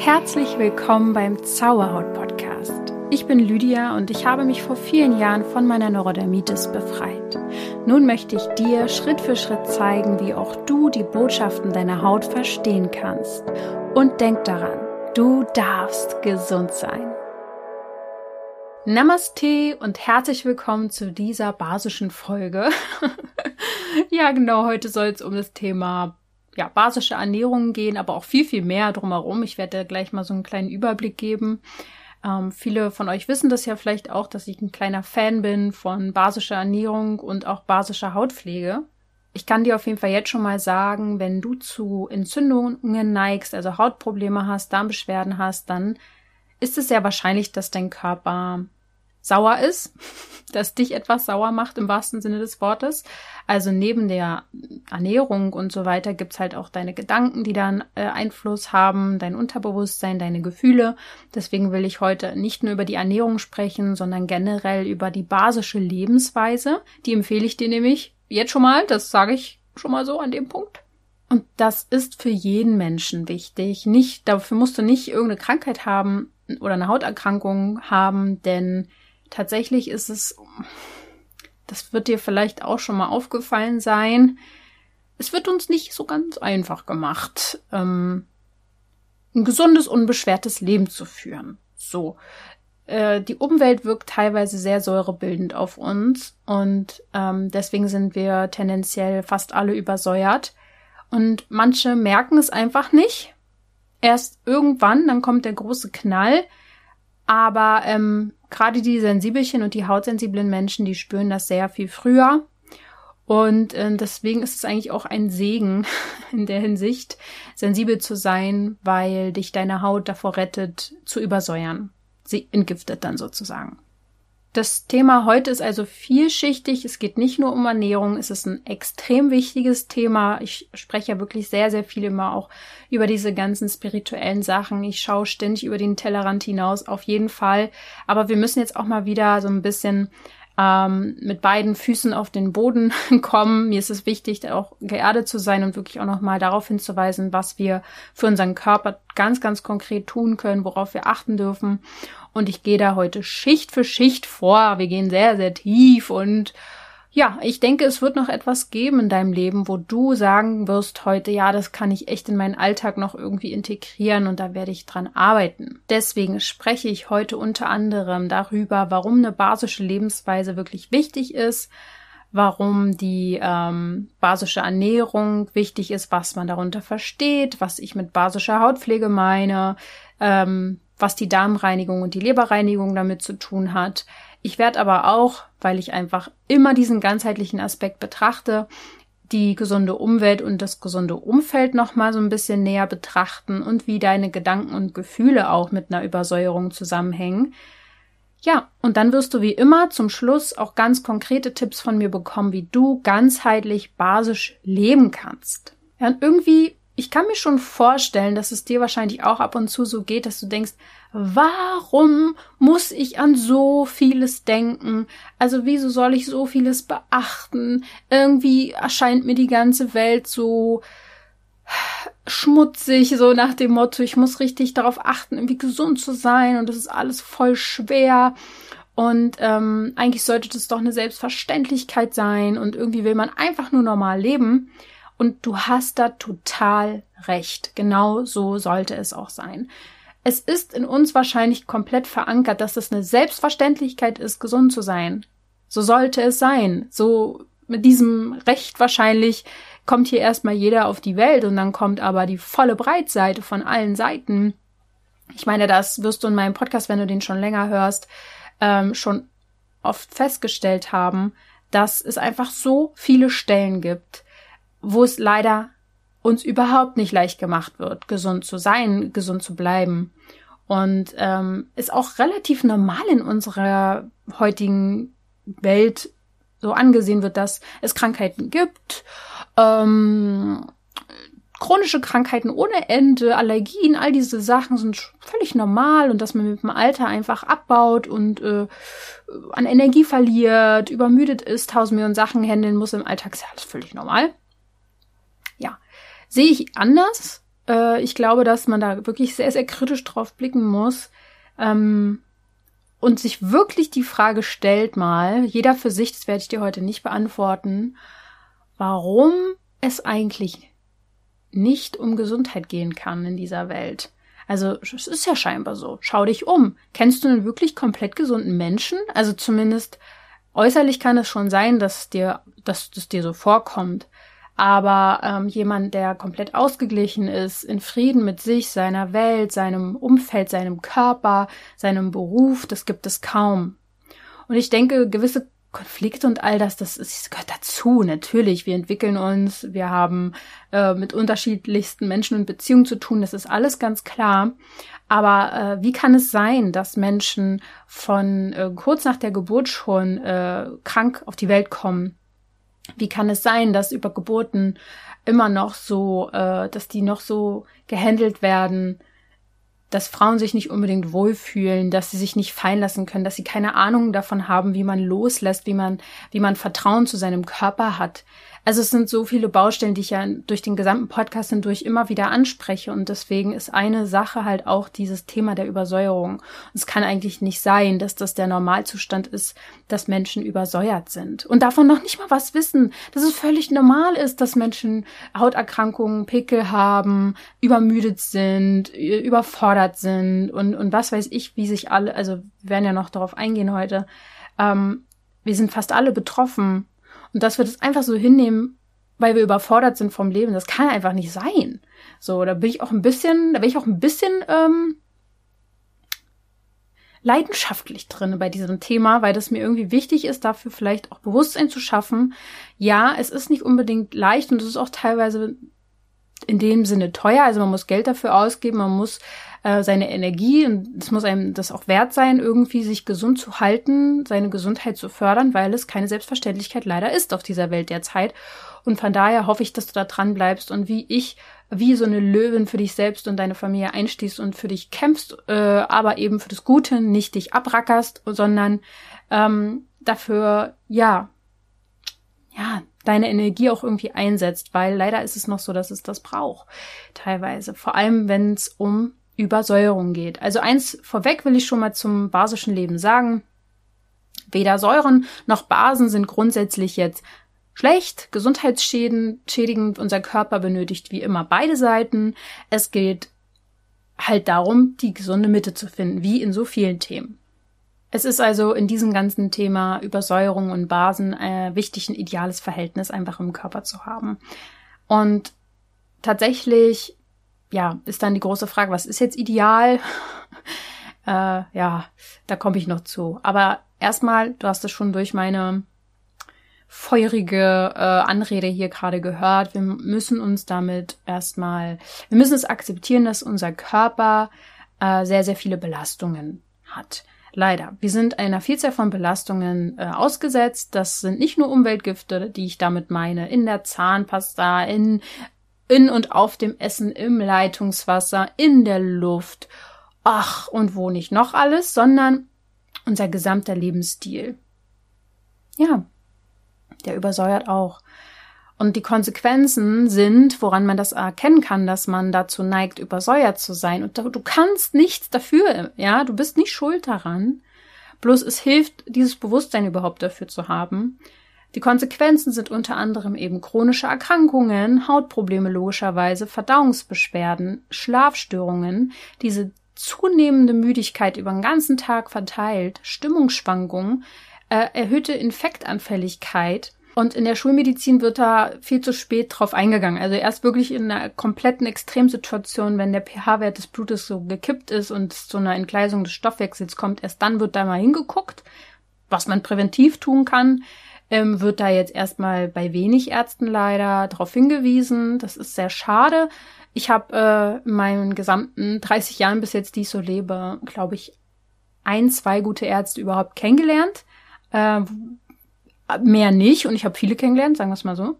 Herzlich willkommen beim Zauberhaut Podcast. Ich bin Lydia und ich habe mich vor vielen Jahren von meiner Neurodermitis befreit. Nun möchte ich dir Schritt für Schritt zeigen, wie auch du die Botschaften deiner Haut verstehen kannst. Und denk daran, du darfst gesund sein. Namaste und herzlich willkommen zu dieser basischen Folge. ja, genau, heute soll es um das Thema ja, basische Ernährung gehen, aber auch viel, viel mehr drumherum. Ich werde gleich mal so einen kleinen Überblick geben. Ähm, viele von euch wissen das ja vielleicht auch, dass ich ein kleiner Fan bin von basischer Ernährung und auch basischer Hautpflege. Ich kann dir auf jeden Fall jetzt schon mal sagen, wenn du zu Entzündungen neigst, also Hautprobleme hast, Darmbeschwerden hast, dann ist es sehr wahrscheinlich, dass dein Körper sauer ist, dass dich etwas sauer macht im wahrsten Sinne des Wortes. Also neben der Ernährung und so weiter gibt's halt auch deine Gedanken, die dann äh, Einfluss haben, dein Unterbewusstsein, deine Gefühle. Deswegen will ich heute nicht nur über die Ernährung sprechen, sondern generell über die basische Lebensweise. Die empfehle ich dir nämlich jetzt schon mal, das sage ich schon mal so an dem Punkt. Und das ist für jeden Menschen wichtig. Nicht, dafür musst du nicht irgendeine Krankheit haben oder eine Hauterkrankung haben, denn tatsächlich ist es, das wird dir vielleicht auch schon mal aufgefallen sein, es wird uns nicht so ganz einfach gemacht, ähm, ein gesundes, unbeschwertes Leben zu führen. So. Äh, die Umwelt wirkt teilweise sehr säurebildend auf uns und ähm, deswegen sind wir tendenziell fast alle übersäuert. Und manche merken es einfach nicht. Erst irgendwann, dann kommt der große Knall. Aber ähm, gerade die Sensibelchen und die hautsensiblen Menschen, die spüren das sehr viel früher. Und äh, deswegen ist es eigentlich auch ein Segen in der Hinsicht, sensibel zu sein, weil dich deine Haut davor rettet, zu übersäuern. Sie entgiftet dann sozusagen. Das Thema heute ist also vielschichtig. Es geht nicht nur um Ernährung. Es ist ein extrem wichtiges Thema. Ich spreche ja wirklich sehr, sehr viel immer auch über diese ganzen spirituellen Sachen. Ich schaue ständig über den Tellerrand hinaus, auf jeden Fall. Aber wir müssen jetzt auch mal wieder so ein bisschen ähm, mit beiden Füßen auf den Boden kommen. Mir ist es wichtig, auch geerdet zu sein und wirklich auch nochmal darauf hinzuweisen, was wir für unseren Körper ganz, ganz konkret tun können, worauf wir achten dürfen. Und ich gehe da heute Schicht für Schicht vor. Wir gehen sehr, sehr tief und ja, ich denke, es wird noch etwas geben in deinem Leben, wo du sagen wirst heute, ja, das kann ich echt in meinen Alltag noch irgendwie integrieren und da werde ich dran arbeiten. Deswegen spreche ich heute unter anderem darüber, warum eine basische Lebensweise wirklich wichtig ist, warum die ähm, basische Ernährung wichtig ist, was man darunter versteht, was ich mit basischer Hautpflege meine, ähm, was die Darmreinigung und die Leberreinigung damit zu tun hat. Ich werde aber auch, weil ich einfach immer diesen ganzheitlichen Aspekt betrachte, die gesunde Umwelt und das gesunde Umfeld nochmal so ein bisschen näher betrachten und wie deine Gedanken und Gefühle auch mit einer Übersäuerung zusammenhängen. Ja, und dann wirst du wie immer zum Schluss auch ganz konkrete Tipps von mir bekommen, wie du ganzheitlich basisch leben kannst. Ja, und irgendwie ich kann mir schon vorstellen, dass es dir wahrscheinlich auch ab und zu so geht, dass du denkst, warum muss ich an so vieles denken? Also wieso soll ich so vieles beachten? Irgendwie erscheint mir die ganze Welt so schmutzig, so nach dem Motto, ich muss richtig darauf achten, irgendwie gesund zu sein und das ist alles voll schwer. Und ähm, eigentlich sollte das doch eine Selbstverständlichkeit sein und irgendwie will man einfach nur normal leben. Und du hast da total recht. Genau so sollte es auch sein. Es ist in uns wahrscheinlich komplett verankert, dass es eine Selbstverständlichkeit ist, gesund zu sein. So sollte es sein. So mit diesem Recht wahrscheinlich kommt hier erstmal jeder auf die Welt und dann kommt aber die volle Breitseite von allen Seiten. Ich meine, das wirst du in meinem Podcast, wenn du den schon länger hörst, ähm, schon oft festgestellt haben, dass es einfach so viele Stellen gibt, wo es leider uns überhaupt nicht leicht gemacht wird, gesund zu sein, gesund zu bleiben. Und ähm, ist auch relativ normal in unserer heutigen Welt so angesehen wird, dass es Krankheiten gibt, ähm, chronische Krankheiten ohne Ende, Allergien, all diese Sachen sind völlig normal und dass man mit dem Alter einfach abbaut und äh, an Energie verliert, übermüdet ist, tausend Millionen Sachen handeln muss im Alltag, ist ja alles völlig normal sehe ich anders. äh, ich glaube, dass man da wirklich sehr, sehr kritisch drauf blicken muss ähm, und sich wirklich die Frage stellt mal, jeder für sich, das werde ich dir heute nicht beantworten, warum es eigentlich nicht um Gesundheit gehen kann in dieser Welt. Also es ist ja scheinbar so. Schau dich um. Kennst du einen wirklich komplett gesunden Menschen? Also zumindest äußerlich kann es schon sein, dass dir, dass das dir so vorkommt. Aber ähm, jemand, der komplett ausgeglichen ist, in Frieden mit sich, seiner Welt, seinem Umfeld, seinem Körper, seinem Beruf, das gibt es kaum. Und ich denke, gewisse Konflikte und all das, das, ist, das gehört dazu, natürlich. Wir entwickeln uns, wir haben äh, mit unterschiedlichsten Menschen und Beziehungen zu tun, das ist alles ganz klar. Aber äh, wie kann es sein, dass Menschen von äh, kurz nach der Geburt schon äh, krank auf die Welt kommen? Wie kann es sein, dass über Geburten immer noch so, äh, dass die noch so gehandelt werden, dass Frauen sich nicht unbedingt wohlfühlen, dass sie sich nicht fallen lassen können, dass sie keine Ahnung davon haben, wie man loslässt, wie man, wie man Vertrauen zu seinem Körper hat. Also es sind so viele Baustellen, die ich ja durch den gesamten Podcast hindurch immer wieder anspreche und deswegen ist eine Sache halt auch dieses Thema der Übersäuerung. Es kann eigentlich nicht sein, dass das der Normalzustand ist, dass Menschen übersäuert sind und davon noch nicht mal was wissen, dass es völlig normal ist, dass Menschen Hauterkrankungen, Pickel haben, übermüdet sind, überfordert sind und, und was weiß ich, wie sich alle, also wir werden ja noch darauf eingehen heute, ähm, wir sind fast alle betroffen und dass wir das einfach so hinnehmen, weil wir überfordert sind vom Leben, das kann einfach nicht sein. So, da bin ich auch ein bisschen, da bin ich auch ein bisschen ähm, leidenschaftlich drin bei diesem Thema, weil das mir irgendwie wichtig ist, dafür vielleicht auch Bewusstsein zu schaffen. Ja, es ist nicht unbedingt leicht und es ist auch teilweise in dem Sinne teuer. Also man muss Geld dafür ausgeben, man muss äh, seine Energie und es muss einem das auch wert sein, irgendwie sich gesund zu halten, seine Gesundheit zu fördern, weil es keine Selbstverständlichkeit leider ist auf dieser Welt derzeit. Und von daher hoffe ich, dass du da dran bleibst und wie ich, wie so eine Löwin für dich selbst und deine Familie einstehst und für dich kämpfst, äh, aber eben für das Gute, nicht dich abrackerst, sondern ähm, dafür, ja, ja, deine Energie auch irgendwie einsetzt, weil leider ist es noch so, dass es das braucht, teilweise. Vor allem, wenn es um Übersäuerung geht. Also eins vorweg will ich schon mal zum basischen Leben sagen. Weder Säuren noch Basen sind grundsätzlich jetzt schlecht, gesundheitsschädigend. Unser Körper benötigt wie immer beide Seiten. Es geht halt darum, die gesunde Mitte zu finden, wie in so vielen Themen. Es ist also in diesem ganzen Thema Übersäuerung und Basen äh, wichtig, ein ideales Verhältnis einfach im Körper zu haben. Und tatsächlich, ja, ist dann die große Frage, was ist jetzt ideal? äh, ja, da komme ich noch zu. Aber erstmal, du hast es schon durch meine feurige äh, Anrede hier gerade gehört. Wir müssen uns damit erstmal, wir müssen es akzeptieren, dass unser Körper äh, sehr, sehr viele Belastungen hat. Leider. Wir sind einer Vielzahl von Belastungen äh, ausgesetzt. Das sind nicht nur Umweltgifte, die ich damit meine, in der Zahnpasta, in, in und auf dem Essen, im Leitungswasser, in der Luft. Ach, und wo nicht noch alles, sondern unser gesamter Lebensstil. Ja, der übersäuert auch. Und die Konsequenzen sind, woran man das erkennen kann, dass man dazu neigt, übersäuert zu sein. Und du kannst nichts dafür, ja, du bist nicht schuld daran. Bloß es hilft, dieses Bewusstsein überhaupt dafür zu haben. Die Konsequenzen sind unter anderem eben chronische Erkrankungen, Hautprobleme logischerweise, Verdauungsbeschwerden, Schlafstörungen, diese zunehmende Müdigkeit über den ganzen Tag verteilt, Stimmungsschwankungen, äh, erhöhte Infektanfälligkeit, und in der Schulmedizin wird da viel zu spät drauf eingegangen. Also erst wirklich in einer kompletten Extremsituation, wenn der pH-Wert des Blutes so gekippt ist und es zu einer Entgleisung des Stoffwechsels kommt, erst dann wird da mal hingeguckt, was man präventiv tun kann. Ähm, wird da jetzt erstmal bei wenig Ärzten leider darauf hingewiesen. Das ist sehr schade. Ich habe äh, in meinen gesamten 30 Jahren bis jetzt, die ich so lebe, glaube ich, ein, zwei gute Ärzte überhaupt kennengelernt. Äh, mehr nicht und ich habe viele kennengelernt, sagen wir es mal so.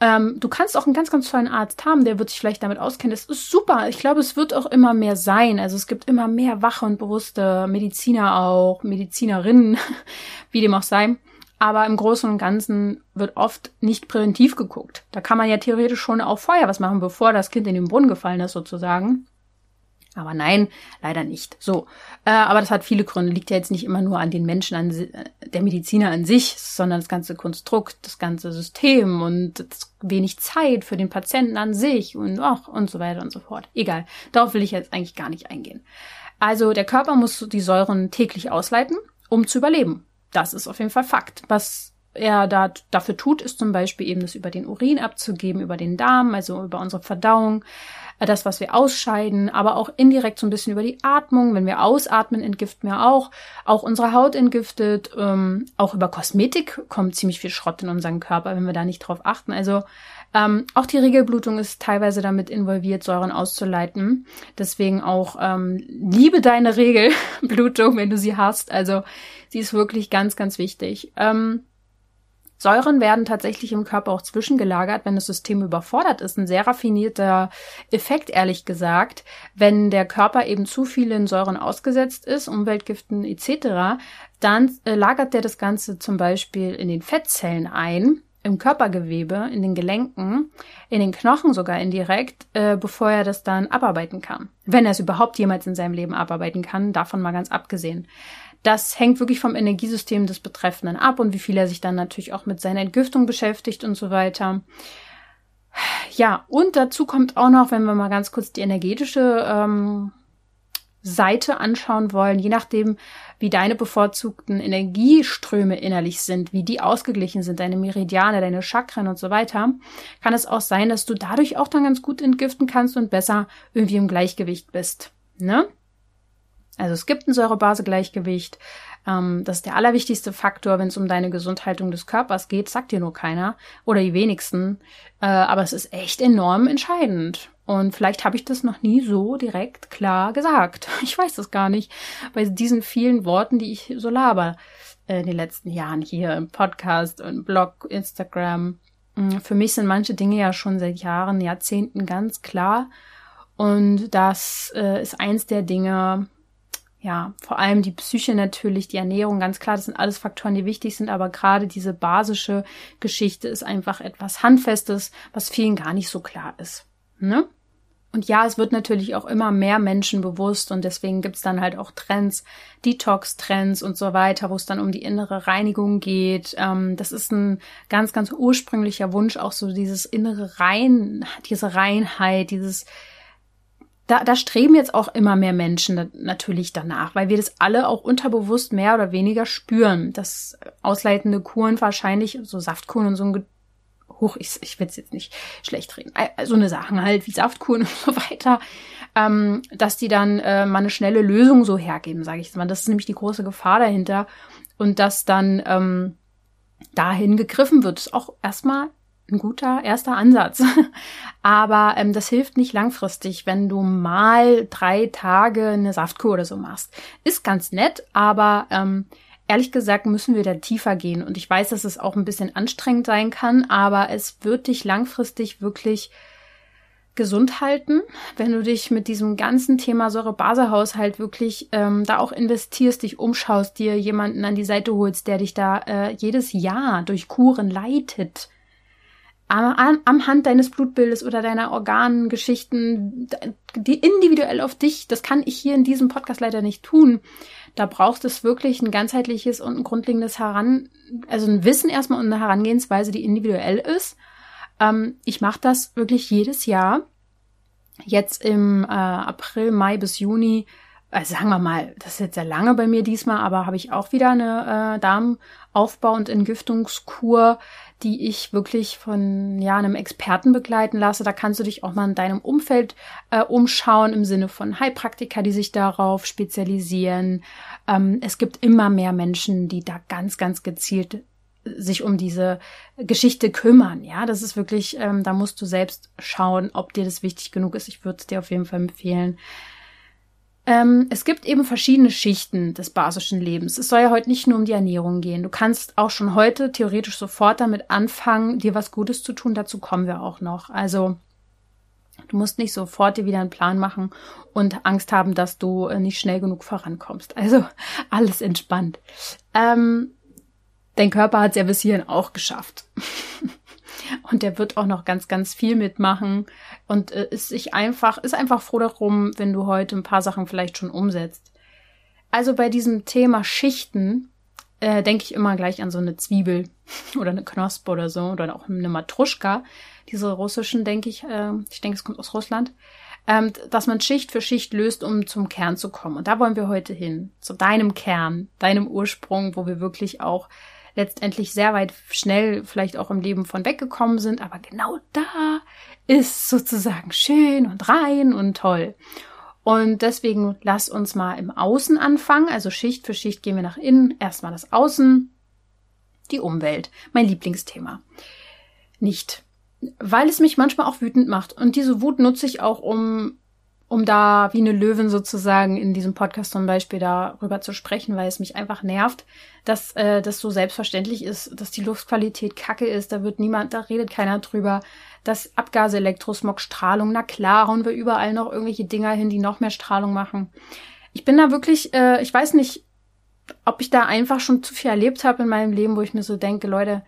Ähm, du kannst auch einen ganz, ganz tollen Arzt haben, der wird sich vielleicht damit auskennen. Das ist super. Ich glaube, es wird auch immer mehr sein. Also es gibt immer mehr wache und bewusste Mediziner auch, Medizinerinnen, wie dem auch sei. Aber im Großen und Ganzen wird oft nicht präventiv geguckt. Da kann man ja theoretisch schon auch vorher was machen, bevor das Kind in den Brunnen gefallen ist, sozusagen. Aber nein, leider nicht. So, äh, aber das hat viele Gründe. Liegt ja jetzt nicht immer nur an den Menschen, an der Mediziner an sich, sondern das ganze Konstrukt, das ganze System und wenig Zeit für den Patienten an sich und ach, und so weiter und so fort. Egal, darauf will ich jetzt eigentlich gar nicht eingehen. Also der Körper muss die Säuren täglich ausleiten, um zu überleben. Das ist auf jeden Fall Fakt. Was er da, dafür tut, ist zum Beispiel eben das über den Urin abzugeben, über den Darm, also über unsere Verdauung, äh, das, was wir ausscheiden, aber auch indirekt so ein bisschen über die Atmung. Wenn wir ausatmen, entgiften wir auch. Auch unsere Haut entgiftet. Ähm, auch über Kosmetik kommt ziemlich viel Schrott in unseren Körper, wenn wir da nicht drauf achten. Also ähm, auch die Regelblutung ist teilweise damit involviert, Säuren auszuleiten. Deswegen auch ähm, liebe deine Regelblutung, wenn du sie hast. Also sie ist wirklich ganz, ganz wichtig. Ähm, Säuren werden tatsächlich im Körper auch zwischengelagert, wenn das System überfordert ist. Ein sehr raffinierter Effekt, ehrlich gesagt. Wenn der Körper eben zu vielen Säuren ausgesetzt ist, Umweltgiften etc., dann äh, lagert der das Ganze zum Beispiel in den Fettzellen ein, im Körpergewebe, in den Gelenken, in den Knochen sogar indirekt, äh, bevor er das dann abarbeiten kann. Wenn er es überhaupt jemals in seinem Leben abarbeiten kann, davon mal ganz abgesehen. Das hängt wirklich vom Energiesystem des Betreffenden ab und wie viel er sich dann natürlich auch mit seiner Entgiftung beschäftigt und so weiter. Ja, und dazu kommt auch noch, wenn wir mal ganz kurz die energetische ähm, Seite anschauen wollen, je nachdem, wie deine bevorzugten Energieströme innerlich sind, wie die ausgeglichen sind, deine Meridiane, deine Chakren und so weiter, kann es auch sein, dass du dadurch auch dann ganz gut entgiften kannst und besser irgendwie im Gleichgewicht bist. Ne? Also es gibt ein Säure-Base-Gleichgewicht. Ähm, das ist der allerwichtigste Faktor, wenn es um deine Gesundhaltung des Körpers geht. Sagt dir nur keiner oder die wenigsten. Äh, aber es ist echt enorm entscheidend. Und vielleicht habe ich das noch nie so direkt klar gesagt. Ich weiß das gar nicht. Bei diesen vielen Worten, die ich so laber äh, in den letzten Jahren hier im Podcast und Blog, Instagram. Mm, für mich sind manche Dinge ja schon seit Jahren, Jahrzehnten ganz klar. Und das äh, ist eins der Dinge, ja, vor allem die Psyche natürlich, die Ernährung, ganz klar, das sind alles Faktoren, die wichtig sind, aber gerade diese basische Geschichte ist einfach etwas Handfestes, was vielen gar nicht so klar ist. Ne? Und ja, es wird natürlich auch immer mehr Menschen bewusst und deswegen gibt's dann halt auch Trends, Detox-Trends und so weiter, wo es dann um die innere Reinigung geht. Ähm, das ist ein ganz, ganz ursprünglicher Wunsch, auch so dieses innere Rein, diese Reinheit, dieses da, da streben jetzt auch immer mehr Menschen natürlich danach, weil wir das alle auch unterbewusst mehr oder weniger spüren, dass ausleitende Kuren wahrscheinlich, so Saftkuren und so ein hoch, ich, ich will es jetzt nicht schlecht reden, so eine Sachen halt wie Saftkuren und so weiter, ähm, dass die dann äh, mal eine schnelle Lösung so hergeben, sage ich mal. Das ist nämlich die große Gefahr dahinter und dass dann ähm, dahin gegriffen wird, ist auch erstmal ein guter erster Ansatz. Aber ähm, das hilft nicht langfristig, wenn du mal drei Tage eine Saftkur oder so machst. Ist ganz nett, aber ähm, ehrlich gesagt müssen wir da tiefer gehen. Und ich weiß, dass es auch ein bisschen anstrengend sein kann, aber es wird dich langfristig wirklich gesund halten, wenn du dich mit diesem ganzen Thema Säure-Base-Haushalt wirklich ähm, da auch investierst, dich umschaust, dir jemanden an die Seite holst, der dich da äh, jedes Jahr durch Kuren leitet am, am Hand deines Blutbildes oder deiner Organgeschichten, die individuell auf dich, das kann ich hier in diesem Podcast leider nicht tun. Da braucht es wirklich ein ganzheitliches und ein grundlegendes Heran, also ein Wissen erstmal und eine Herangehensweise, die individuell ist. Ähm, ich mache das wirklich jedes Jahr. Jetzt im äh, April, Mai bis Juni also sagen wir mal, das ist jetzt sehr lange bei mir diesmal, aber habe ich auch wieder eine äh, Darmaufbau- und Entgiftungskur, die ich wirklich von ja einem Experten begleiten lasse. Da kannst du dich auch mal in deinem Umfeld äh, umschauen im Sinne von Heilpraktiker, die sich darauf spezialisieren. Ähm, es gibt immer mehr Menschen, die da ganz, ganz gezielt sich um diese Geschichte kümmern. Ja, das ist wirklich, ähm, da musst du selbst schauen, ob dir das wichtig genug ist. Ich würde es dir auf jeden Fall empfehlen. Ähm, es gibt eben verschiedene Schichten des basischen Lebens. Es soll ja heute nicht nur um die Ernährung gehen. Du kannst auch schon heute theoretisch sofort damit anfangen, dir was Gutes zu tun. Dazu kommen wir auch noch. Also du musst nicht sofort dir wieder einen Plan machen und Angst haben, dass du äh, nicht schnell genug vorankommst. Also alles entspannt. Ähm, dein Körper hat es ja bis hierhin auch geschafft. und der wird auch noch ganz, ganz viel mitmachen und äh, ist sich einfach, ist einfach froh darum, wenn du heute ein paar Sachen vielleicht schon umsetzt. Also bei diesem Thema Schichten äh, denke ich immer gleich an so eine Zwiebel oder eine Knospe oder so oder auch eine Matruschka. Diese russischen, denke ich, äh, ich denke, es kommt aus Russland, ähm, dass man Schicht für Schicht löst, um zum Kern zu kommen. Und da wollen wir heute hin, zu deinem Kern, deinem Ursprung, wo wir wirklich auch letztendlich sehr weit schnell vielleicht auch im Leben von weggekommen sind, aber genau da ist sozusagen schön und rein und toll. Und deswegen lass uns mal im Außen anfangen. Also Schicht für Schicht gehen wir nach innen. Erstmal das Außen, die Umwelt, mein Lieblingsthema. Nicht, weil es mich manchmal auch wütend macht. Und diese Wut nutze ich auch, um um da wie eine Löwin sozusagen in diesem Podcast zum Beispiel darüber zu sprechen, weil es mich einfach nervt, dass äh, das so selbstverständlich ist, dass die Luftqualität kacke ist, da wird niemand, da redet keiner drüber, dass Abgase, Elektrosmog, Strahlung, na klar, hauen wir überall noch irgendwelche Dinger hin, die noch mehr Strahlung machen. Ich bin da wirklich, äh, ich weiß nicht, ob ich da einfach schon zu viel erlebt habe in meinem Leben, wo ich mir so denke, Leute,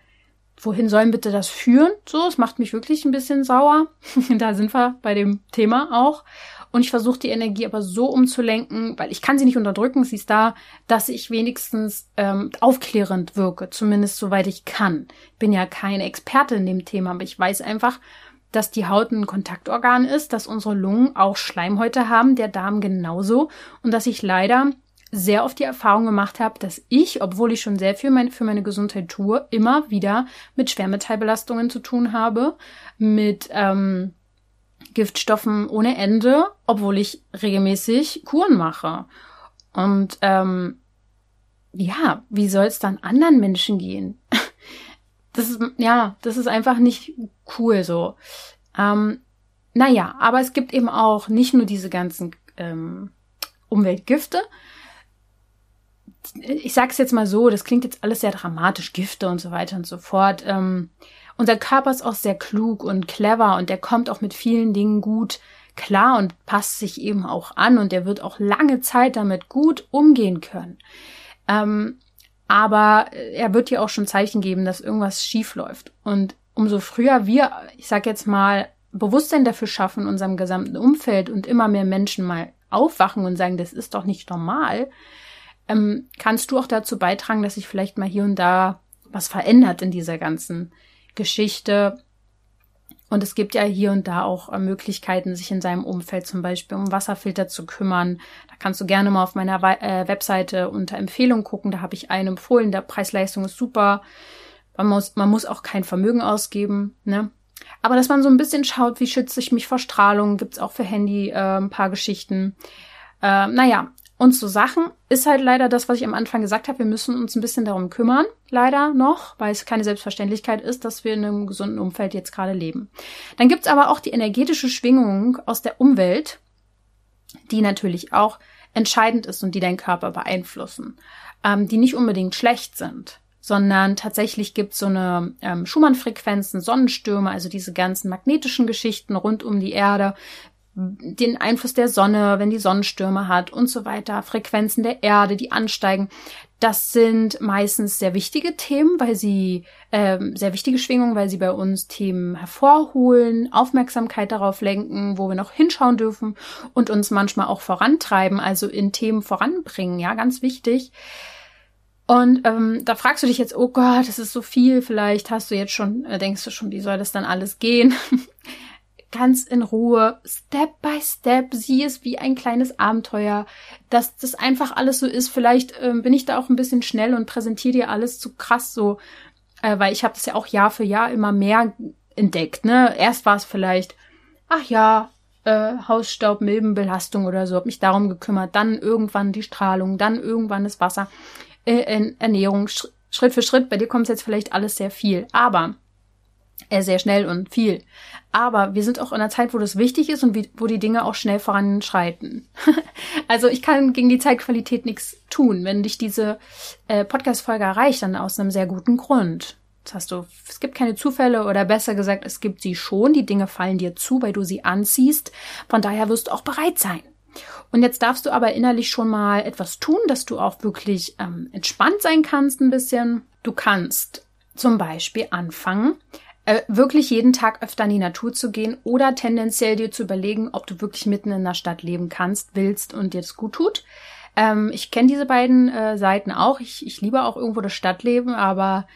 wohin sollen bitte das führen? So, es macht mich wirklich ein bisschen sauer. da sind wir bei dem Thema auch. Und ich versuche die Energie aber so umzulenken, weil ich kann sie nicht unterdrücken, sie ist da, dass ich wenigstens ähm, aufklärend wirke, zumindest soweit ich kann. Ich bin ja keine Experte in dem Thema, aber ich weiß einfach, dass die Haut ein Kontaktorgan ist, dass unsere Lungen auch Schleimhäute haben, der Darm genauso und dass ich leider sehr oft die Erfahrung gemacht habe, dass ich, obwohl ich schon sehr viel mein, für meine Gesundheit tue, immer wieder mit Schwermetallbelastungen zu tun habe, mit ähm, Giftstoffen ohne Ende, obwohl ich regelmäßig Kuren mache. Und ähm, ja, wie soll es dann anderen Menschen gehen? Das ist, ja, das ist einfach nicht cool so. Ähm, naja, aber es gibt eben auch nicht nur diese ganzen ähm, Umweltgifte. Ich sag's jetzt mal so, das klingt jetzt alles sehr dramatisch, Gifte und so weiter und so fort. Ähm, unser Körper ist auch sehr klug und clever und der kommt auch mit vielen Dingen gut klar und passt sich eben auch an und der wird auch lange Zeit damit gut umgehen können. Ähm, aber er wird dir auch schon Zeichen geben, dass irgendwas schief läuft. Und umso früher wir, ich sag jetzt mal, Bewusstsein dafür schaffen in unserem gesamten Umfeld und immer mehr Menschen mal aufwachen und sagen, das ist doch nicht normal, ähm, kannst du auch dazu beitragen, dass sich vielleicht mal hier und da was verändert in dieser ganzen Geschichte. Und es gibt ja hier und da auch äh, Möglichkeiten, sich in seinem Umfeld zum Beispiel um Wasserfilter zu kümmern. Da kannst du gerne mal auf meiner äh, Webseite unter Empfehlung gucken. Da habe ich einen empfohlen. Der Preis-Leistung ist super. Man muss, man muss auch kein Vermögen ausgeben. Ne? Aber dass man so ein bisschen schaut, wie schütze ich mich vor Strahlung, gibt's auch für Handy äh, ein paar Geschichten. Äh, naja, und so Sachen ist halt leider das, was ich am Anfang gesagt habe. Wir müssen uns ein bisschen darum kümmern, leider noch, weil es keine Selbstverständlichkeit ist, dass wir in einem gesunden Umfeld jetzt gerade leben. Dann gibt's aber auch die energetische Schwingung aus der Umwelt, die natürlich auch entscheidend ist und die deinen Körper beeinflussen, ähm, die nicht unbedingt schlecht sind sondern tatsächlich gibt's so eine ähm, Schumann-Frequenzen, Sonnenstürme, also diese ganzen magnetischen Geschichten rund um die Erde, den Einfluss der Sonne, wenn die Sonnenstürme hat und so weiter, Frequenzen der Erde, die ansteigen. Das sind meistens sehr wichtige Themen, weil sie ähm, sehr wichtige Schwingungen, weil sie bei uns Themen hervorholen, Aufmerksamkeit darauf lenken, wo wir noch hinschauen dürfen und uns manchmal auch vorantreiben, also in Themen voranbringen. Ja, ganz wichtig. Und ähm, da fragst du dich jetzt, oh Gott, das ist so viel. Vielleicht hast du jetzt schon, äh, denkst du schon, wie soll das dann alles gehen? ganz in Ruhe, Step by Step, sieh es wie ein kleines Abenteuer, dass das einfach alles so ist. Vielleicht ähm, bin ich da auch ein bisschen schnell und präsentiere dir alles zu krass so, äh, weil ich habe das ja auch Jahr für Jahr immer mehr entdeckt. Ne, erst war es vielleicht, ach ja, äh, Hausstaub, Milbenbelastung oder so, habe mich darum gekümmert. Dann irgendwann die Strahlung, dann irgendwann das Wasser, äh, Ernährung, Schritt für Schritt. Bei dir kommt jetzt vielleicht alles sehr viel, aber sehr schnell und viel. Aber wir sind auch in einer Zeit, wo das wichtig ist und wie, wo die Dinge auch schnell voranschreiten. also ich kann gegen die Zeitqualität nichts tun. Wenn dich diese äh, Podcast-Folge erreicht, dann aus einem sehr guten Grund. Das hast du, es gibt keine Zufälle oder besser gesagt, es gibt sie schon. Die Dinge fallen dir zu, weil du sie anziehst. Von daher wirst du auch bereit sein. Und jetzt darfst du aber innerlich schon mal etwas tun, dass du auch wirklich ähm, entspannt sein kannst ein bisschen Du kannst zum Beispiel anfangen, äh, wirklich jeden Tag öfter in die Natur zu gehen oder tendenziell dir zu überlegen, ob du wirklich mitten in der Stadt leben kannst, willst und dir das gut tut. Ähm, ich kenne diese beiden äh, Seiten auch. Ich, ich liebe auch irgendwo das Stadtleben, aber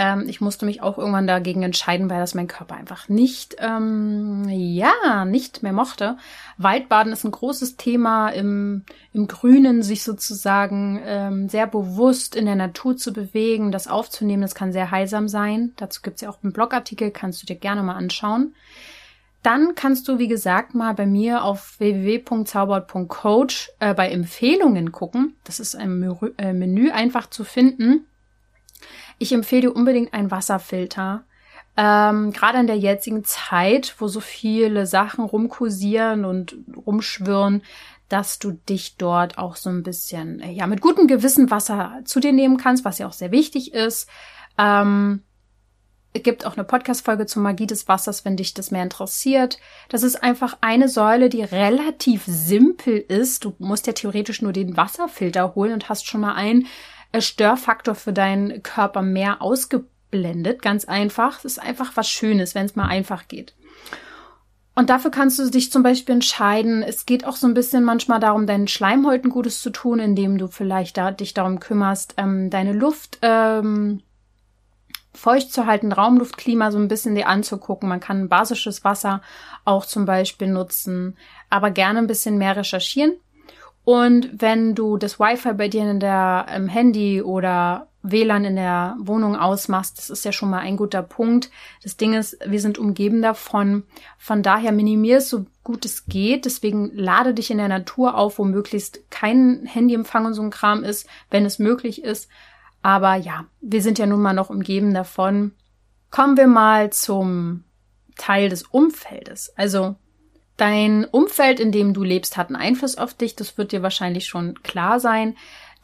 ähm, ich musste mich auch irgendwann dagegen entscheiden, weil das mein Körper einfach nicht, ähm, ja, nicht mehr mochte. Waldbaden ist ein großes Thema im, im Grünen, sich sozusagen ähm, sehr bewusst in der Natur zu bewegen, das aufzunehmen. Das kann sehr heilsam sein. Dazu gibt's ja auch einen Blogartikel, kannst du dir gerne mal anschauen. Dann kannst du, wie gesagt, mal bei mir auf www.zaubert.coach äh, bei Empfehlungen gucken. Das ist ein äh, Menü einfach zu finden. Ich empfehle dir unbedingt einen Wasserfilter. Ähm, Gerade in der jetzigen Zeit, wo so viele Sachen rumkursieren und rumschwirren, dass du dich dort auch so ein bisschen, äh, ja, mit gutem Gewissen Wasser zu dir nehmen kannst, was ja auch sehr wichtig ist. Ähm, es gibt auch eine Podcast-Folge zur Magie des Wassers, wenn dich das mehr interessiert. Das ist einfach eine Säule, die relativ simpel ist. Du musst ja theoretisch nur den Wasserfilter holen und hast schon mal einen Störfaktor für deinen Körper mehr ausgeblendet. Ganz einfach. Es ist einfach was Schönes, wenn es mal einfach geht. Und dafür kannst du dich zum Beispiel entscheiden. Es geht auch so ein bisschen manchmal darum, deinen Schleimhäuten Gutes zu tun, indem du vielleicht da, dich darum kümmerst, ähm, deine Luft ähm, feucht zu halten, Raumluftklima so ein bisschen dir anzugucken. Man kann basisches Wasser auch zum Beispiel nutzen, aber gerne ein bisschen mehr recherchieren. Und wenn du das Wi-Fi bei dir in der im Handy oder WLAN in der Wohnung ausmachst, das ist ja schon mal ein guter Punkt. Das Ding ist, wir sind umgeben davon. Von daher minimier es so gut es geht. Deswegen lade dich in der Natur auf, wo möglichst kein Handyempfang und so ein Kram ist, wenn es möglich ist. Aber ja, wir sind ja nun mal noch umgeben davon. Kommen wir mal zum Teil des Umfeldes. Also Dein Umfeld, in dem du lebst, hat einen Einfluss auf dich. Das wird dir wahrscheinlich schon klar sein.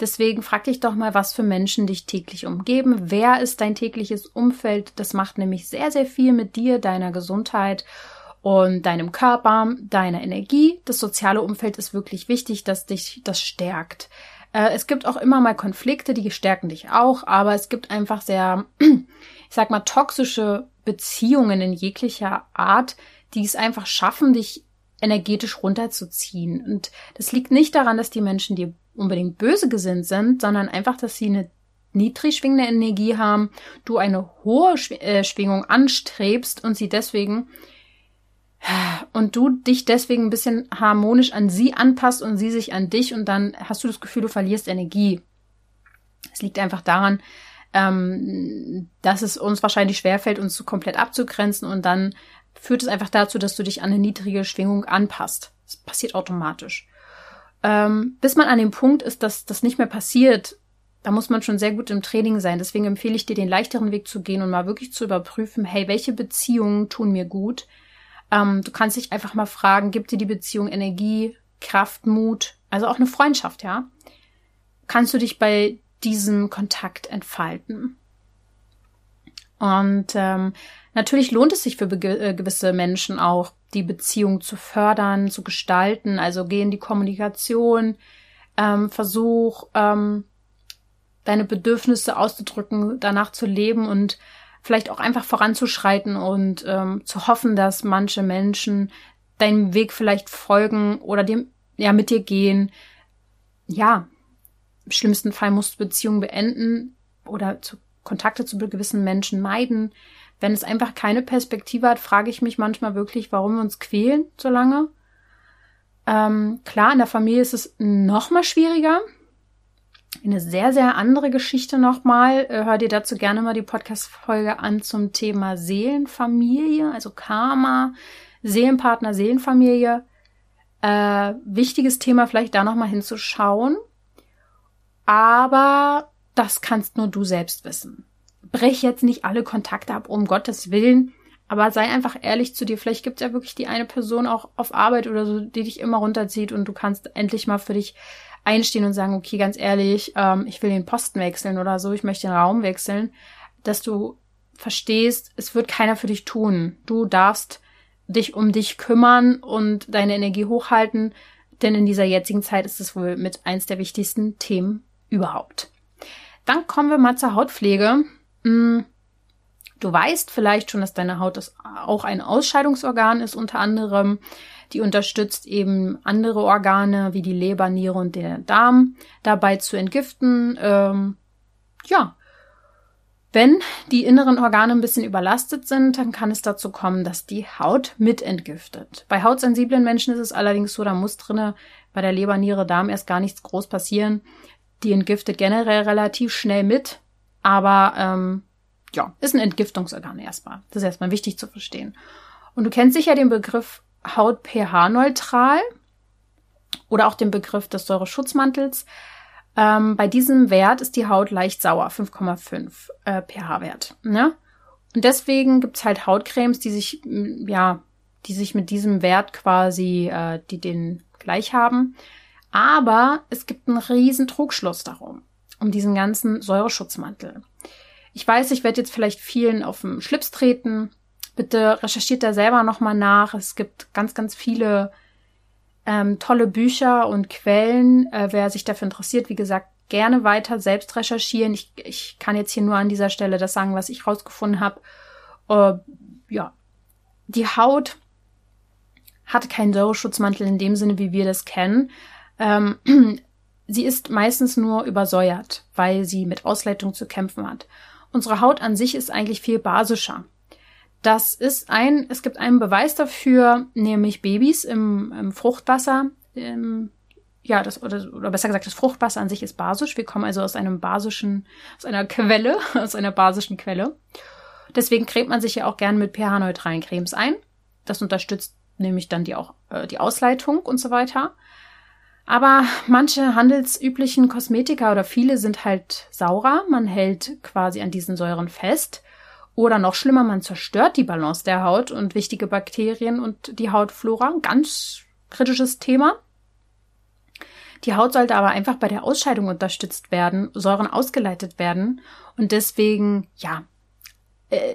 Deswegen frag dich doch mal, was für Menschen dich täglich umgeben. Wer ist dein tägliches Umfeld? Das macht nämlich sehr, sehr viel mit dir, deiner Gesundheit und deinem Körper, deiner Energie. Das soziale Umfeld ist wirklich wichtig, dass dich das stärkt. Äh, es gibt auch immer mal Konflikte, die stärken dich auch, aber es gibt einfach sehr, ich sag mal, toxische Beziehungen in jeglicher Art, die es einfach schaffen, dich energetisch runterzuziehen. Und das liegt nicht daran, dass die Menschen dir unbedingt böse gesinnt sind, sondern einfach, dass sie eine niedrig schwingende Energie haben, du eine hohe äh, Schwingung anstrebst und sie deswegen und du dich deswegen ein bisschen harmonisch an sie anpasst und sie sich an dich und dann hast du das Gefühl, du verlierst Energie. Es liegt einfach daran, ähm, dass es uns wahrscheinlich schwerfällt, uns so komplett abzugrenzen und dann führt es einfach dazu, dass du dich an eine niedrige Schwingung anpasst. Das passiert automatisch. Ähm, bis man an dem Punkt ist, dass das nicht mehr passiert, da muss man schon sehr gut im Training sein. Deswegen empfehle ich dir, den leichteren Weg zu gehen und mal wirklich zu überprüfen, hey, welche Beziehungen tun mir gut? Ähm, du kannst dich einfach mal fragen, gibt dir die Beziehung Energie, Kraft, Mut, also auch eine Freundschaft, ja? Kannst du dich bei diesem Kontakt entfalten? Und ähm, natürlich lohnt es sich für äh, gewisse Menschen auch, die Beziehung zu fördern, zu gestalten. Also geh in die Kommunikation, ähm, versuch ähm, deine Bedürfnisse auszudrücken, danach zu leben und vielleicht auch einfach voranzuschreiten und ähm, zu hoffen, dass manche Menschen deinem Weg vielleicht folgen oder dem ja mit dir gehen. Ja, im schlimmsten Fall musst du Beziehungen beenden oder zu Kontakte zu gewissen Menschen meiden. Wenn es einfach keine Perspektive hat, frage ich mich manchmal wirklich, warum wir uns quälen so lange. Ähm, klar, in der Familie ist es noch mal schwieriger. Eine sehr, sehr andere Geschichte nochmal. Äh, hör dir dazu gerne mal die Podcast-Folge an zum Thema Seelenfamilie, also Karma, Seelenpartner, Seelenfamilie. Äh, wichtiges Thema, vielleicht da nochmal hinzuschauen. Aber das kannst nur du selbst wissen. Brech jetzt nicht alle Kontakte ab, um Gottes Willen, aber sei einfach ehrlich zu dir. Vielleicht gibt es ja wirklich die eine Person auch auf Arbeit oder so, die dich immer runterzieht und du kannst endlich mal für dich einstehen und sagen, okay, ganz ehrlich, ähm, ich will den Posten wechseln oder so, ich möchte den Raum wechseln, dass du verstehst, es wird keiner für dich tun. Du darfst dich um dich kümmern und deine Energie hochhalten, denn in dieser jetzigen Zeit ist es wohl mit eins der wichtigsten Themen überhaupt. Dann kommen wir mal zur Hautpflege. Mm, du weißt vielleicht schon, dass deine Haut auch ein Ausscheidungsorgan ist, unter anderem. Die unterstützt eben andere Organe wie die Leber, Niere und den Darm dabei zu entgiften. Ähm, ja, wenn die inneren Organe ein bisschen überlastet sind, dann kann es dazu kommen, dass die Haut mitentgiftet. Bei hautsensiblen Menschen ist es allerdings so, da muss drinne bei der Leber, Niere, Darm erst gar nichts groß passieren. Die entgiftet generell relativ schnell mit, aber ähm, ja, ist ein Entgiftungsorgan erstmal. Das ist erstmal wichtig zu verstehen. Und du kennst sicher den Begriff Haut pH-neutral oder auch den Begriff des Säureschutzmantels. Ähm, bei diesem Wert ist die Haut leicht sauer, 5,5 äh, pH-Wert. Ne? Und deswegen gibt's halt Hautcremes, die sich, ja, die sich mit diesem Wert quasi, äh, die den gleich haben. Aber es gibt einen riesen Trugschluss darum, um diesen ganzen Säureschutzmantel. Ich weiß, ich werde jetzt vielleicht vielen auf den Schlips treten. Bitte recherchiert da selber nochmal nach. Es gibt ganz, ganz viele ähm, tolle Bücher und Quellen. Äh, wer sich dafür interessiert, wie gesagt, gerne weiter selbst recherchieren. Ich, ich kann jetzt hier nur an dieser Stelle das sagen, was ich rausgefunden habe. Äh, ja, die Haut hat keinen Säureschutzmantel in dem Sinne, wie wir das kennen. Ähm, sie ist meistens nur übersäuert, weil sie mit Ausleitung zu kämpfen hat. Unsere Haut an sich ist eigentlich viel basischer. Das ist ein, es gibt einen Beweis dafür, nämlich Babys im, im Fruchtwasser. Im, ja, das, oder, oder besser gesagt, das Fruchtwasser an sich ist basisch. Wir kommen also aus einem basischen, aus einer Quelle, aus einer basischen Quelle. Deswegen cremt man sich ja auch gern mit pH-neutralen Cremes ein. Das unterstützt nämlich dann die auch äh, die Ausleitung und so weiter. Aber manche handelsüblichen Kosmetika oder viele sind halt saurer. Man hält quasi an diesen Säuren fest. Oder noch schlimmer, man zerstört die Balance der Haut und wichtige Bakterien und die Hautflora. Ganz kritisches Thema. Die Haut sollte aber einfach bei der Ausscheidung unterstützt werden, Säuren ausgeleitet werden. Und deswegen, ja, äh,